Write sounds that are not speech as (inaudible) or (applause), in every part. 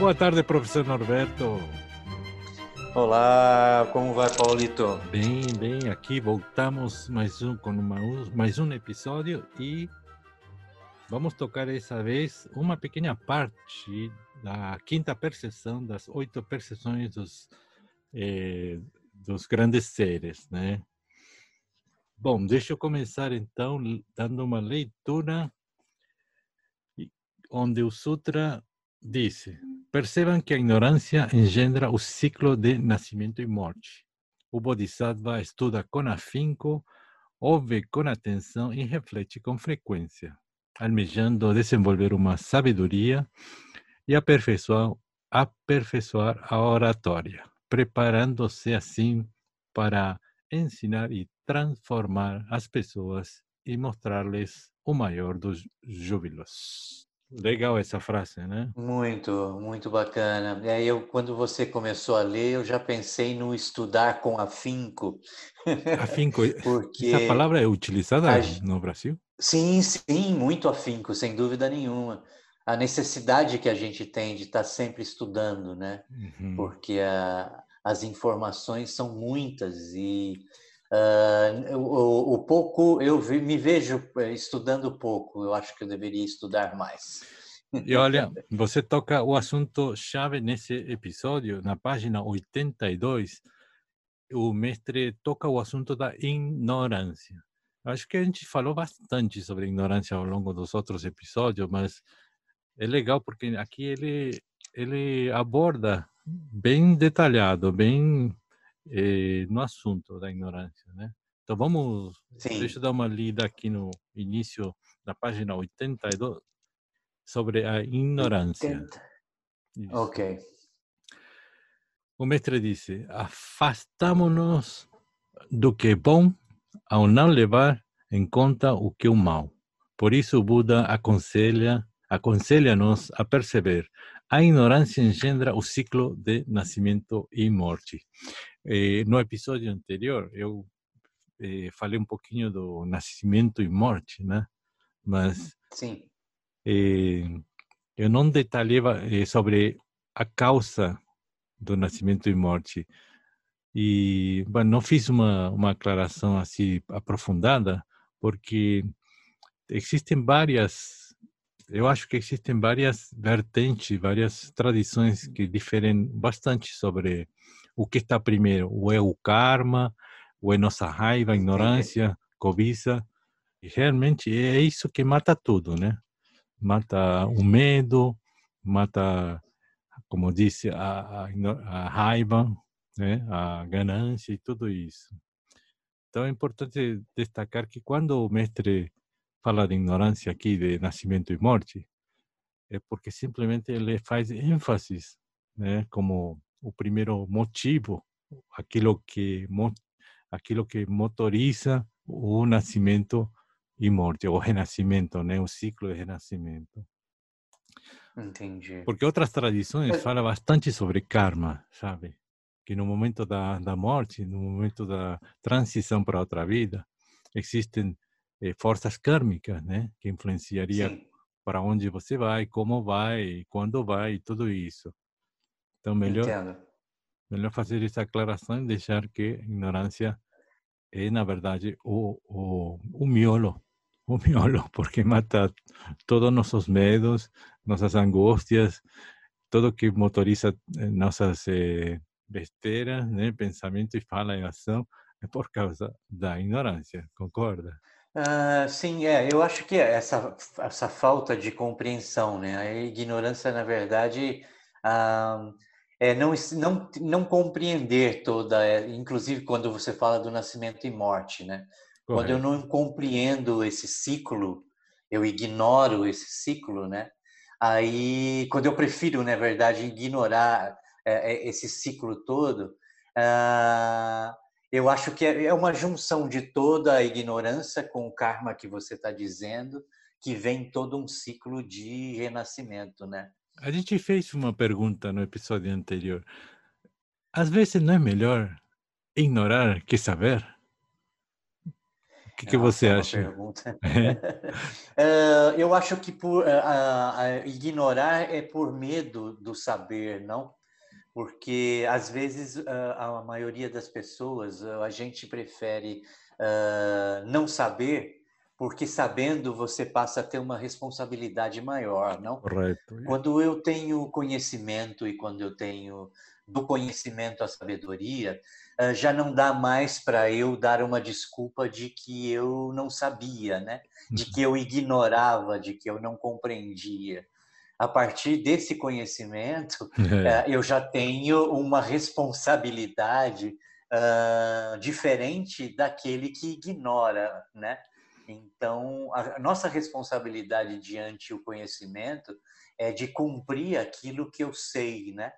Boa tarde, professor Norberto. Olá, como vai, Paulito? Bem, bem, aqui voltamos mais um com uma, mais um episódio e vamos tocar essa vez uma pequena parte da quinta percepção das oito percepções dos, eh, dos grandes seres, né? Bom, deixa eu começar então dando uma leitura onde o Sutra disse: Percebam que a ignorância engendra o ciclo de nascimento e morte. O Bodhisattva estuda com afinco, ouve com atenção e reflete com frequência, almejando desenvolver uma sabedoria e aperfeiçoar, aperfeiçoar a oratória, preparando-se assim para ensinar e transformar as pessoas e mostrar-lhes o maior dos júbilos. Legal essa frase, né? Muito, muito bacana. E aí eu, quando você começou a ler, eu já pensei no estudar com afinco. (laughs) Afinco, porque essa palavra é utilizada a... no Brasil? Sim, sim, muito afinco, sem dúvida nenhuma. A necessidade que a gente tem de estar sempre estudando, né? Uhum. Porque a, as informações são muitas e uh, o, o, pouco eu vi, me vejo eh, estudando pouco. Eu acho que eu deveria estudar mais. E olha, (laughs) você toca o assunto chave nesse episódio, na página 82. O mestre toca o assunto da ignorância. Acho que a gente falou bastante sobre ignorância ao longo dos outros episódios, mas é legal porque aqui ele ele aborda bem detalhado, bem eh, no assunto da ignorância, né? Então vamos, Sim. deixa eu dar uma lida aqui no início da página 82 sobre a ignorância. Ok. O mestre disse: afastamo-nos do que é bom ao não levar em conta o que é o mal. Por isso o Buda aconselha aconselha-nos a perceber a ignorância engendra o ciclo de nascimento e morte. Eh, no episódio anterior, eu eh, falei um pouquinho do nascimento e morte, né? Mas Sim. Eh, eu não detalhava eh, sobre a causa do nascimento e morte. E bom, não fiz uma, uma aclaração assim aprofundada, porque existem várias eu acho que existem várias vertentes, várias tradições que diferem bastante sobre o que está primeiro. Ou é o karma, ou é nossa raiva, ignorância, cobiça. E realmente é isso que mata tudo, né? Mata o medo, mata, como disse, a, a, a raiva, né? a ganância e tudo isso. Então é importante destacar que quando o mestre fala de ignorância aqui, de nascimento e morte, é porque simplesmente ele faz ênfase, né, como o primeiro motivo, aquilo que aquilo que motoriza o nascimento e morte, o renascimento, né, o ciclo de renascimento. Entendi. Porque outras tradições falam bastante sobre karma, sabe? Que no momento da, da morte, no momento da transição para outra vida, existem eh, forças kármicas, né? Que influenciaria Sim. para onde você vai, como vai, quando vai, tudo isso. Então, melhor, Entendo. melhor fazer essa aclaração e deixar que ignorância é, na verdade, o, o, o miolo, (laughs) o miolo, porque mata todos nossos medos, nossas angústias, tudo que motoriza eh, nossas eh, besteiras, né? pensamento e fala e ação, é por causa da ignorância, concorda? Uh, sim, é. Eu acho que essa, essa falta de compreensão, né? A ignorância, na verdade, uh, é não, não, não compreender toda, é, inclusive quando você fala do nascimento e morte, né? Correto. Quando eu não compreendo esse ciclo, eu ignoro esse ciclo, né? Aí, quando eu prefiro, na verdade, ignorar é, é esse ciclo todo, uh, eu acho que é, é uma junção de toda a ignorância com o karma que você está dizendo, que vem todo um ciclo de renascimento, né? A gente fez uma pergunta no episódio anterior. Às vezes não é melhor ignorar que saber? que, que você acha? Pergunta. uh, (laughs) (laughs) eu acho que por uh, ignorar é por medo do saber, não? Porque às vezes a maioria das pessoas a gente prefere não saber porque sabendo você passa a ter uma responsabilidade maior, não? Correto. Quando eu tenho conhecimento e quando eu tenho do conhecimento a sabedoria, ah, já não dá mais para eu dar uma desculpa de que eu não sabia, né? De que eu ignorava, de que eu não compreendia. A partir desse conhecimento, (laughs) é. eu já tenho uma responsabilidade uh, diferente daquele que ignora, né? Então, a nossa responsabilidade diante o conhecimento é de cumprir aquilo que eu sei, né?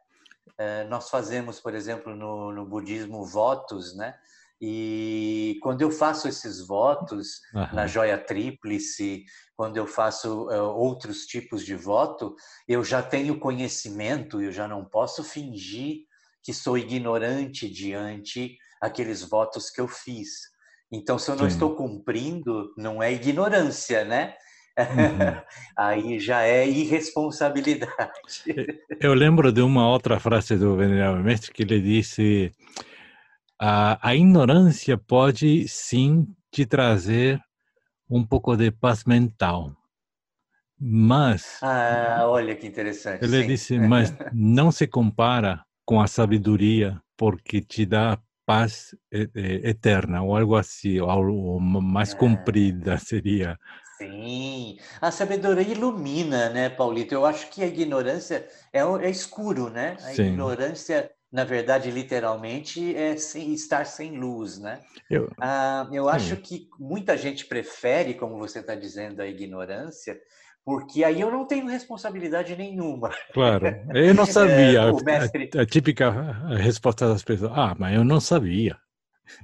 É, nós fazemos, por exemplo, no, no, budismo votos, né? E quando eu faço esses votos uhum. na joia tríplice, quando eu faço uh, outros tipos de voto, eu já tenho conhecimento, eu já não posso fingir que sou ignorante diante aqueles votos que eu fiz. Então, se eu não Sim. estou cumprindo, não é ignorância, né? Uhum. (laughs) Aí já é irresponsabilidade. Eu lembro de uma outra frase do Venerável Mestre que ele disse: a, a ignorância pode sim te trazer um pouco de paz mental, mas. Ah, olha que interessante. Ele sim. disse: mas não se compara com a sabedoria, porque te dá paz eterna ou algo assim, ou mais é. comprida seria. Sim, a sabedoria ilumina, né, Paulito? Eu acho que a ignorância é, é escuro, né? A Sim. ignorância, na verdade, literalmente, é sem, estar sem luz, né? Eu, ah, eu acho que muita gente prefere, como você está dizendo, a ignorância, porque aí eu não tenho responsabilidade nenhuma. Claro, (laughs) eu não sabia. é, mestre... a, a, típica resposta das pessoas: ah, mas eu não sabia.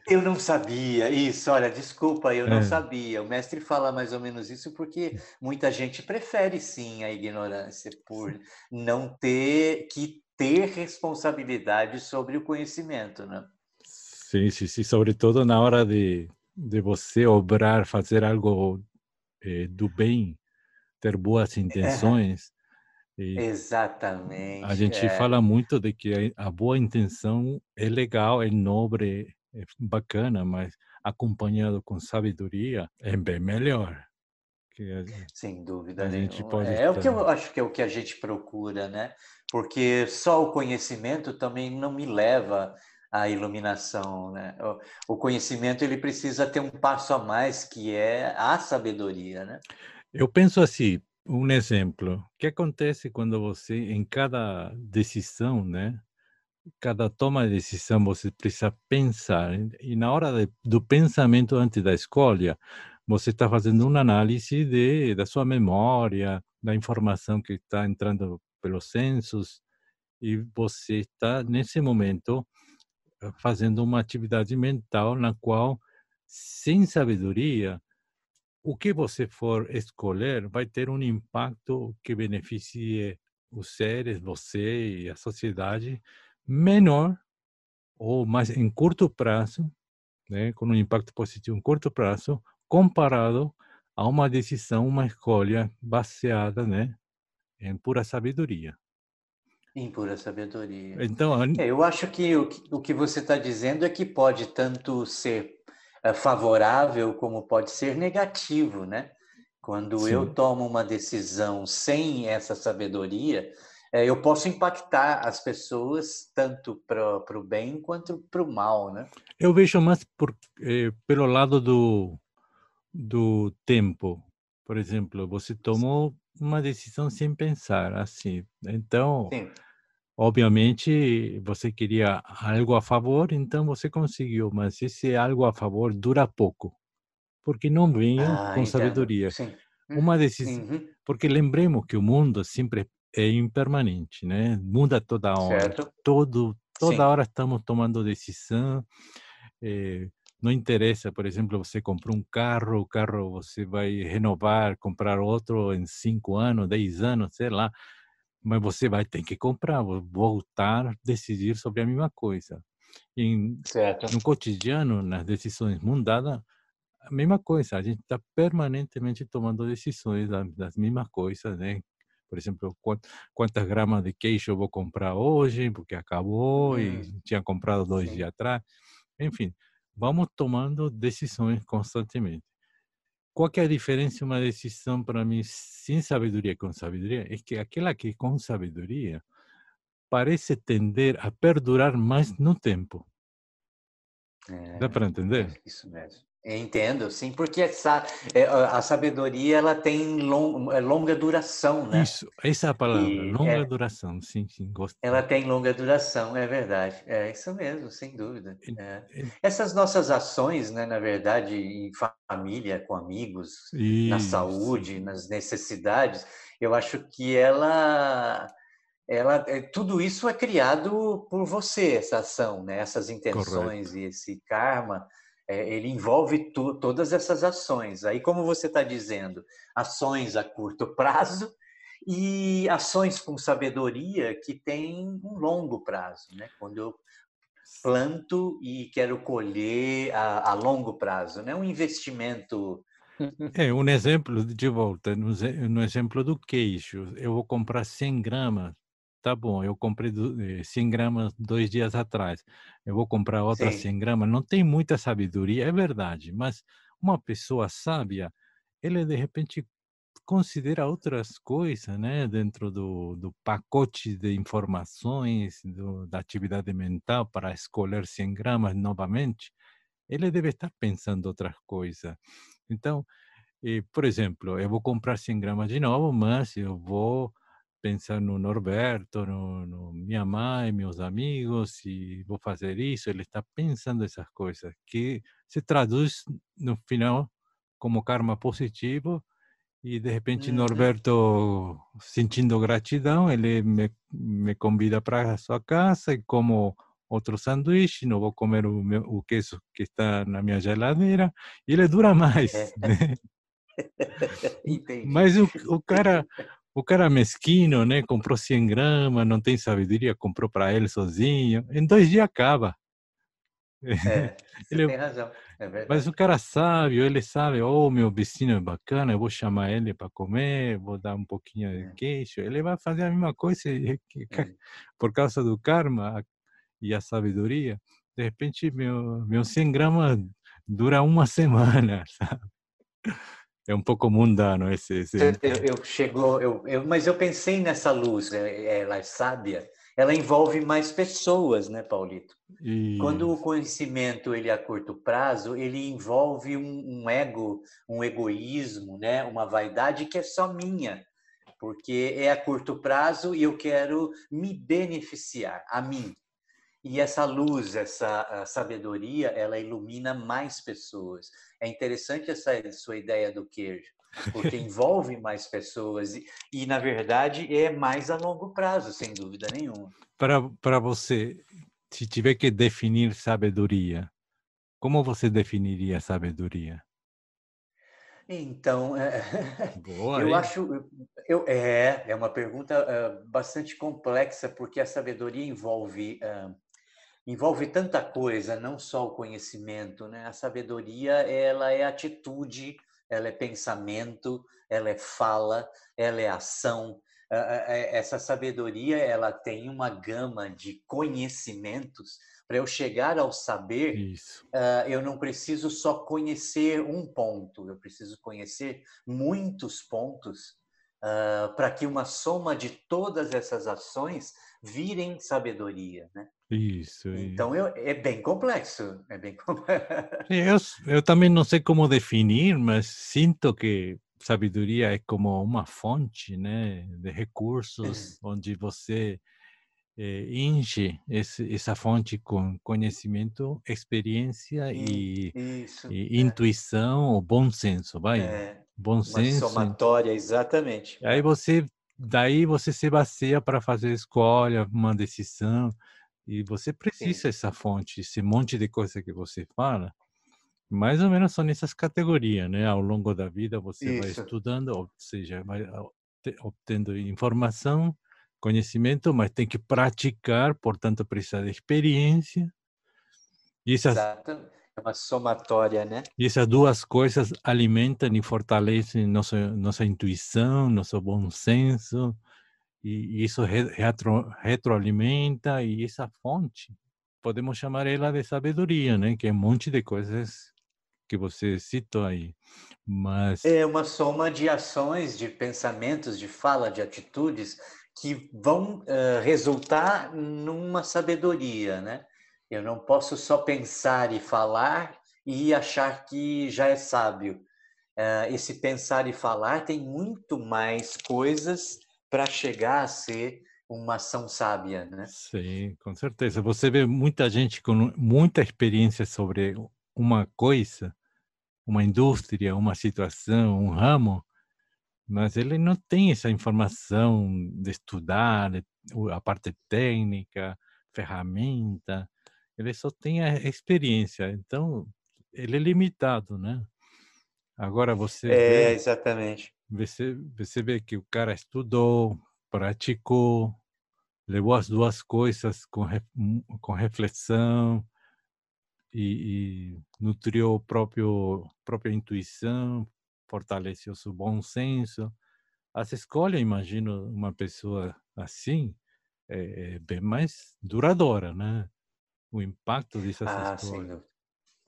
Eu não sabia, isso, olha, desculpa, eu não é. sabia. O mestre fala mais ou menos isso porque muita gente prefere sim a ignorância, por não ter que ter responsabilidade sobre o conhecimento, né? Sim, sim, sim, sobretudo na hora de, de você obrar, fazer algo eh, do bem, ter boas intenções. É. Exatamente. A gente é. fala muito de que a boa intenção é legal, é nobre, é bacana, mas acompanhado com sabedoria é bem melhor. A, Sem dúvida a gente pode é, é o que eu acho que é o que a gente procura, né? Porque só o conhecimento também não me leva à iluminação, né? O, o conhecimento ele precisa ter um passo a mais que é a sabedoria, né? Eu penso assim, um exemplo. O que acontece quando você, em cada decisão, né? Cada toma de decisão você precisa pensar. E na hora de, do pensamento antes da escolha, você está fazendo uma análise de, da sua memória, da informação que está entrando pelos censos, e você está, nesse momento, fazendo uma atividade mental na qual, sem sabedoria, o que você for escolher vai ter um impacto que beneficie os seres, você e a sociedade, menor ou mais em curto prazo, né, com um impacto positivo em curto prazo, comparado a uma decisão, uma escolha baseada, né, em pura sabedoria. Em pura sabedoria. Então, é, eu acho que o, o que você está dizendo é que pode tanto ser é favorável como pode ser negativo, né? Quando Sim. eu tomo uma decisão sem essa sabedoria, é, eu posso impactar as pessoas tanto para o bem quanto para o mal, né? Eu vejo mais por, eh, pelo lado do, do tempo. Por exemplo, você tomou uma decisão sem pensar, assim. Então, Sim. Obviamente, você queria algo a favor, então você conseguiu, mas esse algo a favor dura pouco, porque não veio ah, com entendo. sabedoria. Sim. Uma decisão, uhum. porque lembremos que o mundo sempre é impermanente, né? Muda toda hora. Certo. Todo, toda Sim. hora estamos tomando decisão. É, não interessa, por exemplo, você comprou um carro, o carro você vai renovar, comprar outro em cinco anos, dez anos, sei lá mas você vai ter que comprar, voltar, decidir sobre a mesma coisa. Em. No cotidiano, nas decisões mundadas, a mesma coisa, a gente está permanentemente tomando decisões das mesmas coisas, né? Por exemplo, quantas gramas de queijo eu vou comprar hoje, porque acabou hum. e tinha comprado dois Sim. dias atrás. Enfim, vamos tomando decisões constantemente. Qual é a diferença uma decisão para mim sem sabedoria e com sabedoria? É que aquela que com sabedoria parece tender a perdurar mais no tempo. É, Dá para entender? É isso mesmo. Entendo, sim, porque essa, é, a sabedoria ela tem long, é longa duração, né? Isso, essa é a palavra, e longa é, duração, sim, sim, gosto. Ela tem longa duração, é verdade, é isso mesmo, sem dúvida. É. Essas nossas ações, né, na verdade, em família, com amigos, isso. na saúde, nas necessidades, eu acho que ela ela, tudo isso é criado por você, essa ação, né? essas intenções Correto. e esse karma é, ele envolve tu, todas essas ações. Aí, como você está dizendo, ações a curto (laughs) prazo e ações com sabedoria que têm um longo prazo, né? Quando eu planto e quero colher a, a longo prazo, né? Um investimento é, um exemplo, de volta, no, no exemplo do queijo, eu vou comprar 100 gramas tá bom, eu comprei 100 eh, gramas dois dias atrás, eu vou comprar outra Sim. 100 gramas. Não tem muita sabedoria, é verdade, mas uma pessoa sábia, ele de repente considera outras coisas, né, dentro do, do pacote de informações, do, da atividade mental para escolher 100 gramas novamente, ele deve estar pensando outras coisas. Então, eh, por exemplo, eu vou comprar 100 gramas de novo, mas eu vou pensar no Norberto, no, no, minha mãe, meus amigos, e vou fazer isso. Ele está pensando essas coisas, que se traduz no final como karma positivo. E de repente, uhum. Norberto, sentindo gratidão, ele me, me convida para a sua casa e como outro sanduíche, não vou comer o, meu, o queijo que está na minha geladeira, e ele dura mais. Né? Mas o, o cara (laughs) o cara mesquinho, né? Comprou 100 gramas, não tem sabedoria, comprou para ele sozinho. Em dois dias acaba. É, (laughs) ele, tem razão. É mas o cara sabe, ele sabe, oh, meu vizinho é bacana, eu vou chamar ele para comer, vou dar um pouquinho de é. queijo. Ele vai fazer a mesma coisa (laughs) é. por causa do karma e a sabedoria. De repente, meu, meu 100 gramas dura uma (laughs) semana, sabe? É um pouco mundano esse. esse... Eu, eu chegou, eu, eu, mas eu pensei nessa luz, é, ela é sábia. Ela envolve mais pessoas, né, Paulito? E... Quando o conhecimento ele é a curto prazo, ele envolve um, um ego, um egoísmo, né, uma vaidade que é só minha, porque é a curto prazo e eu quero me beneficiar a mim. E essa luz, essa sabedoria, ela ilumina mais pessoas. É interessante essa sua ideia do queijo, porque (laughs) envolve mais pessoas e, e, na verdade, é mais a longo prazo, sem dúvida nenhuma. Para, você, se tiver que definir sabedoria, como você definiria sabedoria? Então, é, (laughs) Boa, eu hein? acho, eu, é, é uma pergunta é, bastante complexa, porque a sabedoria envolve envolve tanta coisa, não só o conhecimento, né? A sabedoria, ela é atitude, ela é pensamento, ela é fala, ela é ação. Essa sabedoria, ela tem uma gama de conhecimentos. Para eu chegar ao saber, Isso. eu não preciso só conhecer um ponto, eu preciso conhecer muitos pontos para que uma soma de todas essas ações virem sabedoria, né? Isso. Então eu, é bem complexo, é bem (laughs) complexo. Eu, eu também não sei como definir, mas sinto que sabedoria é como uma fonte, né, de recursos (clears throat) onde você eh, enche esse, essa fonte com conhecimento, experiência e, Isso, e é. intuição ou bom senso, vai? É, bom senso. Uma somatória, exatamente. Aí você, daí você se baseia para fazer escolha, uma decisão. E você precisa Sim. essa fonte, esse monte de coisa que você fala, mais ou menos são nessas categorias, né? Ao longo da vida você Isso. vai estudando, ou seja, vai obtendo informação, conhecimento, mas tem que praticar, portanto precisa de experiência. E essas... Exato. uma somatória, né? E essas duas coisas alimentam e fortalecem nossa, nossa intuição, nosso bom senso, e isso retro, retroalimenta, e essa fonte, podemos chamar ela de sabedoria, né? Que é um monte de coisas que você citou aí. Mas... É uma soma de ações, de pensamentos, de fala, de atitudes que vão uh, resultar numa sabedoria, né? Eu não posso só pensar e falar e achar que já é sábio. Uh, esse pensar e falar tem muito mais coisas para chegar a ser uma ação sábia, né? Sim, com certeza. Você vê muita gente com muita experiência sobre uma coisa, uma indústria, uma situação, um ramo, mas ele não tem essa informação de estudar a parte técnica, ferramenta, ele só tem a experiência, então ele é limitado, né? Agora você é, vê, exatamente. Você, você vê que o cara estudou, praticou, levou as duas coisas com, com reflexão e, e nutriu próprio própria intuição, fortaleceu seu bom senso. As escolhas, imagino, uma pessoa assim é, é bem mais duradoura, né? O impacto dessas ah, escolhas.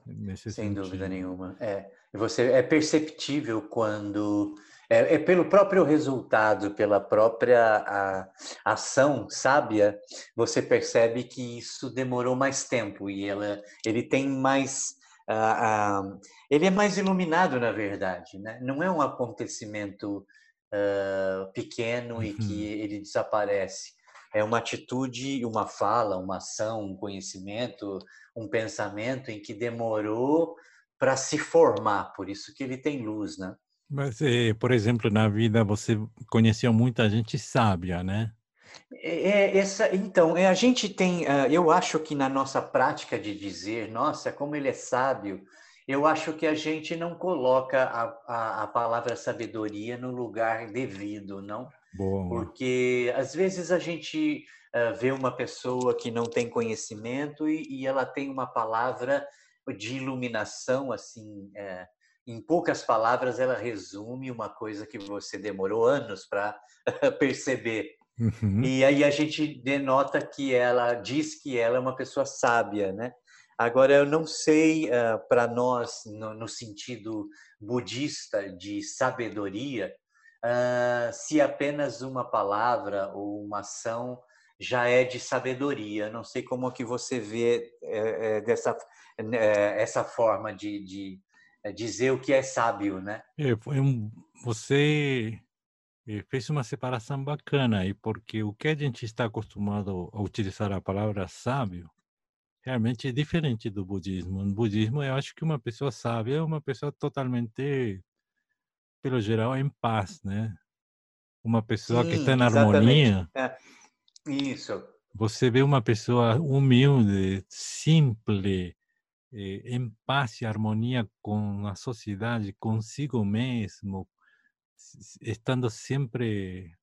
Sem, sem sentido. dúvida nenhuma. É, você é perceptível quando é, é, pelo próprio resultado, pela própria a, ação sábia, você percebe que isso demorou mais tempo e ela, ele tem mais uh, uh, ele é mais iluminado na verdade, né? Não é um acontecimento uh, pequeno e que uhum. ele desaparece. É uma atitude, uma fala, uma ação, um conhecimento, um pensamento em que demorou para se formar. Por isso que ele tem luz, né? Mas, eh, por exemplo, na vida você conheceu muita gente sábia, né? É, é essa, então, é, a gente tem, uh, eu acho que na nossa prática de dizer, nossa, como ele é sábio, eu acho que a gente não coloca a, a, a palavra sabedoria no lugar devido, não? Boa. Porque às vezes a gente uh, vê uma pessoa que não tem conhecimento e, e ela tem uma palavra de iluminação, assim, uh, em poucas palavras, ela resume uma coisa que você demorou anos para (laughs) perceber. Uhum. E aí a gente denota que ela diz que ela é uma pessoa sábia, né? Agora, eu não sei, uh, ah, para nós, no, no, sentido budista de sabedoria, uh, se apenas uma palavra ou uma ação já é de sabedoria. Não sei como que você vê é, é, dessa é, essa forma de, de, é dizer o que é sábio, né? É, um, você fez uma separação bacana aí, porque o que a gente está acostumado a utilizar a palavra sábio realmente é diferente do budismo. No budismo, eu acho que uma pessoa sábia é uma pessoa totalmente, pelo geral, em paz, né? Uma pessoa Sim, que está na harmonia. É. Isso. Você vê uma pessoa humilde, simples, eh, em paz e harmonia com a sociedade, consigo mesmo, estando sempre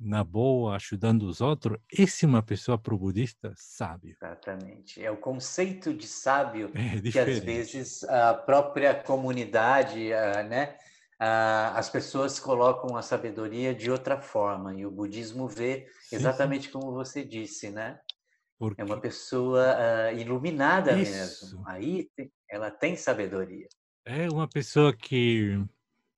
na boa, ajudando os outros, esse é uma pessoa pro budista sábio. Exatamente. É o conceito de sábio (laughs) é que às vezes a própria comunidade, né, as pessoas colocam a sabedoria de outra forma e o budismo vê exatamente sim. como você disse, né? Porque... É uma pessoa uh, iluminada Isso. mesmo. Aí ela tem sabedoria. É uma pessoa que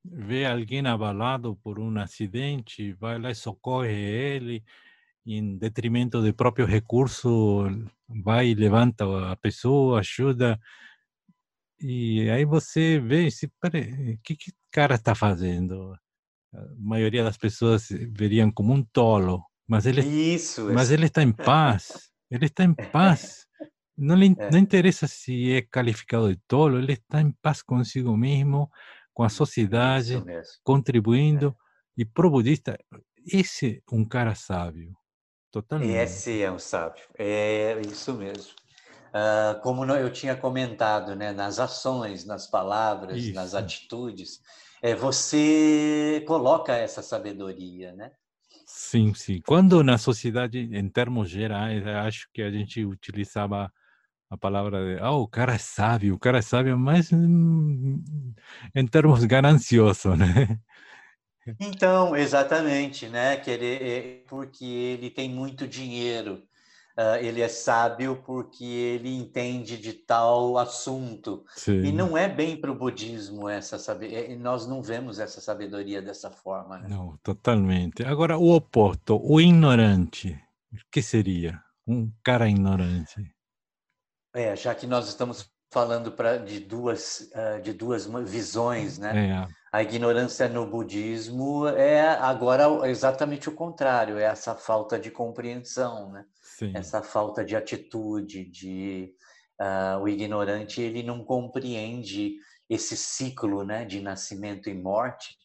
vê alguém abalado por um acidente, vai lá e socorre ele, em detrimento do próprio recurso, vai e levanta a pessoa, ajuda. E aí você vê, se, o que, que cara está fazendo? A maioria das pessoas veriam como um tolo, mas ele, Isso, mas ele está em paz. (laughs) Ele está em paz. Não, lhe, é. (laughs) não interessa se é qualificado de tolo, ele está em paz consigo mesmo, com a sociedade, contribuindo. É. E pro budista, esse é um cara sábio. Totalmente. Esse é um sábio. É isso mesmo. Uh, como eu tinha comentado, né, nas ações, nas palavras, isso. nas atitudes, é, você coloca essa sabedoria, né? Sim, sim. Quando na sociedade, em termos gerais, acho que a gente utilizava a palavra de, oh, o cara é sábio, o cara é sábio, mas hum, em termos gananciosos, (laughs) né? Então, exatamente, né? Que ele, é, porque ele tem muito dinheiro. Uh, ele é sábio porque ele entende de tal assunto. Sim. E não é bem para o budismo essa sabedoria. Nós não vemos essa sabedoria dessa forma. Né? Não, totalmente. Agora, o oposto, o ignorante, o que seria? Um cara ignorante. É, já que nós estamos falando pra, de, duas, uh, de duas visões, né? É. A ignorância no budismo é agora exatamente o contrário, é essa falta de compreensão, né? Sim. Essa falta de atitude, de uh, o ignorante ele não compreende esse ciclo, né, de nascimento e morte,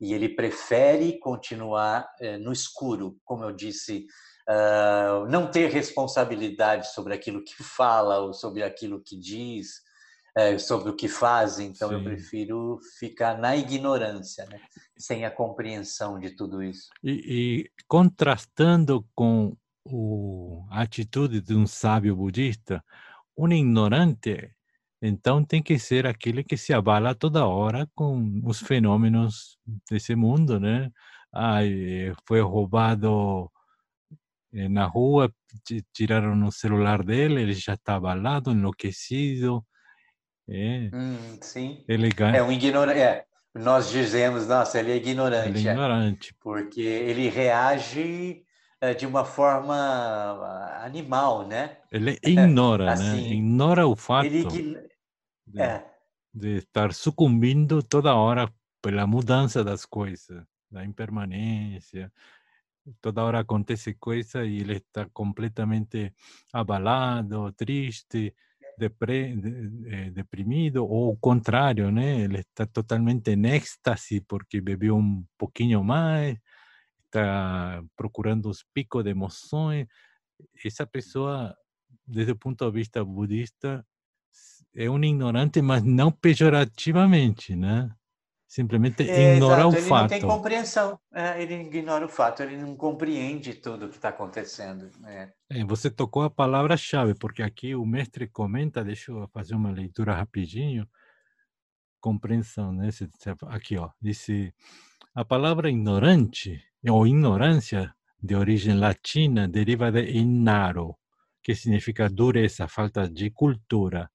e ele prefere continuar uh, no escuro, como eu disse uh, não ter responsabilidade sobre aquilo que fala ou sobre aquilo que diz, uh, sobre o que faz. Então, Sim. eu prefiro ficar na ignorância, né? sem a compreensão de tudo isso. E, e contrastando com o, a atitude de um sábio budista, um ignorante então tem que ser aquele que se abala toda hora com os fenômenos desse mundo, né? Ai, foi roubado na rua, tiraram o celular dele, ele já está abalado, enlouquecido. É, hum, sim. Ele ganha... É um ignorante. É, nós dizemos, nossa, ele é ignorante. Ele é ignorante. É, porque ele reage é, de uma forma ah, animal, né? Ele (laughs) ignora, né? assim, né? Ignora o fato ele... de, é. de estar sucumbindo toda hora pela mudança das coisas, da impermanência, toda hora acontece coisa e ele está completamente abalado, triste, depre, de, deprimido, ou o contrário, né? Ele está totalmente em êxtase porque bebeu um pouquinho mais, está procurando os picos de emoções. Essa pessoa, desde o ponto de vista budista, é um ignorante, mas não pejorativamente, né? Simplesmente é, ignora exato, o ele fato. Ele não tem compreensão, é, ele ignora o fato, ele não compreende tudo o que está acontecendo. É. é. você tocou a palavra-chave, porque aqui o mestre comenta, deixa eu fazer uma leitura rapidinho, compreensão, né? Aqui, ó, disse, a palavra ignorante ou ignorância de origem latina deriva de innaro, que significa dureza, falta de cultura.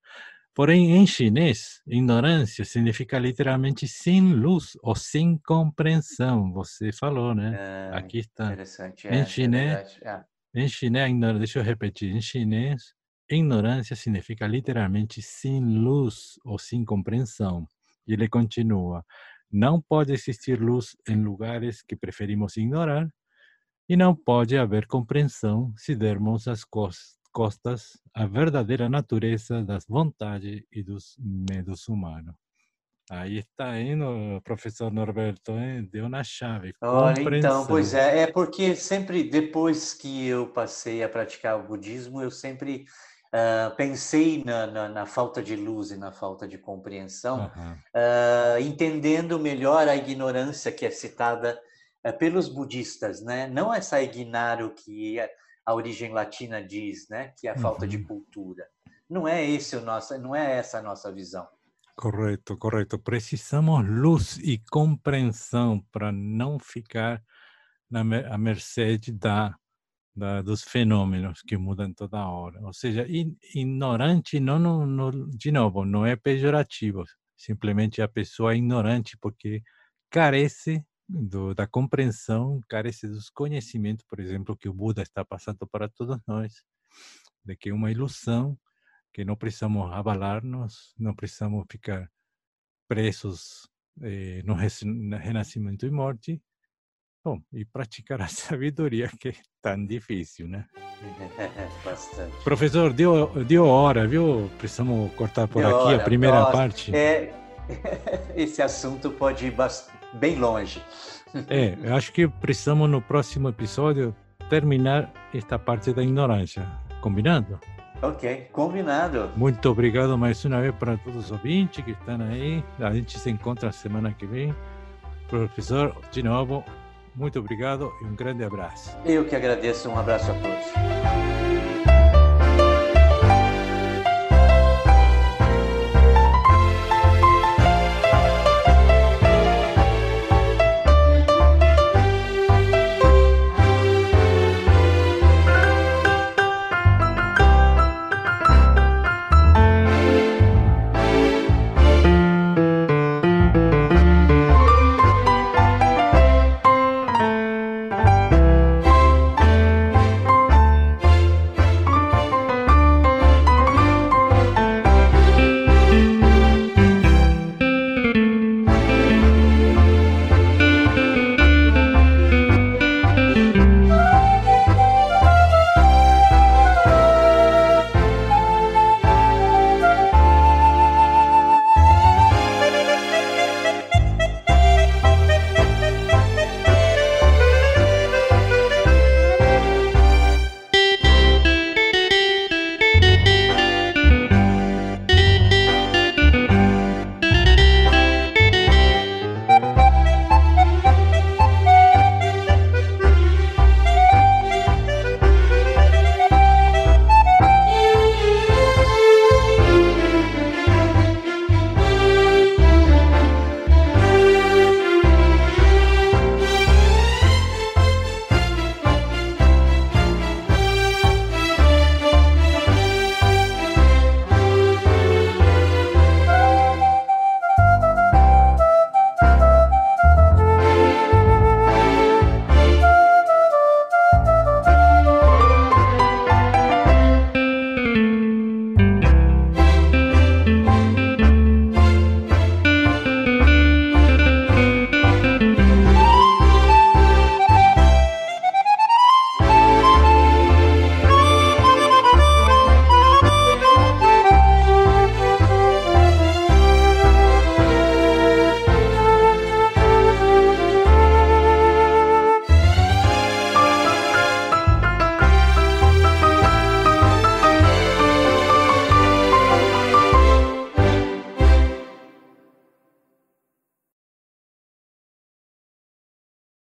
Porém, em chinês, ignorância significa literalmente sem luz ou sem compreensão. Você falou, né? É, Aqui está. Interessante. Em é, chinês, é em chinês, deixa eu repetir. Em chinês, ignorância significa literalmente sem luz ou sem compreensão. E ele continua: não pode existir luz em lugares que preferimos ignorar, e não pode haver compreensão se dermos as costas costas a verdadeira natureza das vontades e dos medos humanos. Aí está indo, professor Norberto, hein? deu na chave. Olha, então, pois é, é porque sempre depois que eu passei a praticar o budismo, eu sempre uh, pensei na, na, na, falta de luz e na falta de compreensão, uhum. uh, entendendo melhor a ignorância que é citada uh, pelos budistas, né? Não essa ignário que a origem latina diz, né, que é a falta uhum. de cultura. Não é esse o nosso, não é essa a nossa visão. Correto, correto. Precisamos luz e compreensão para não ficar na à mercê da, da, dos fenômenos que mudam toda hora. Ou seja, ignorante, não, não, não, de novo, não é pejorativo. Simplesmente a pessoa é ignorante porque carece do, da compreensão, carece dos conhecimentos, por exemplo, que o Buda está passando para todos nós, de que é uma ilusão, que não precisamos abalar-nos, não precisamos ficar presos eh, no renascimento e morte, Bom, e praticar a (laughs) sabedoria que é tão difícil, né? (laughs) Bastante. Professor, deu, deu hora, viu? Precisamos cortar por deu aqui hora. a primeira parte. É, (laughs) esse assunto pode ir bastante bem longe. É, eu acho que precisamos no próximo episódio terminar esta parte da ignorância. Combinado? Ok, combinado. Muito obrigado mais uma vez para todos os ouvintes que estão aí. A gente se encontra semana que vem. Professor, de novo, muito obrigado e um grande abraço. Eu que agradeço. Um abraço a todos.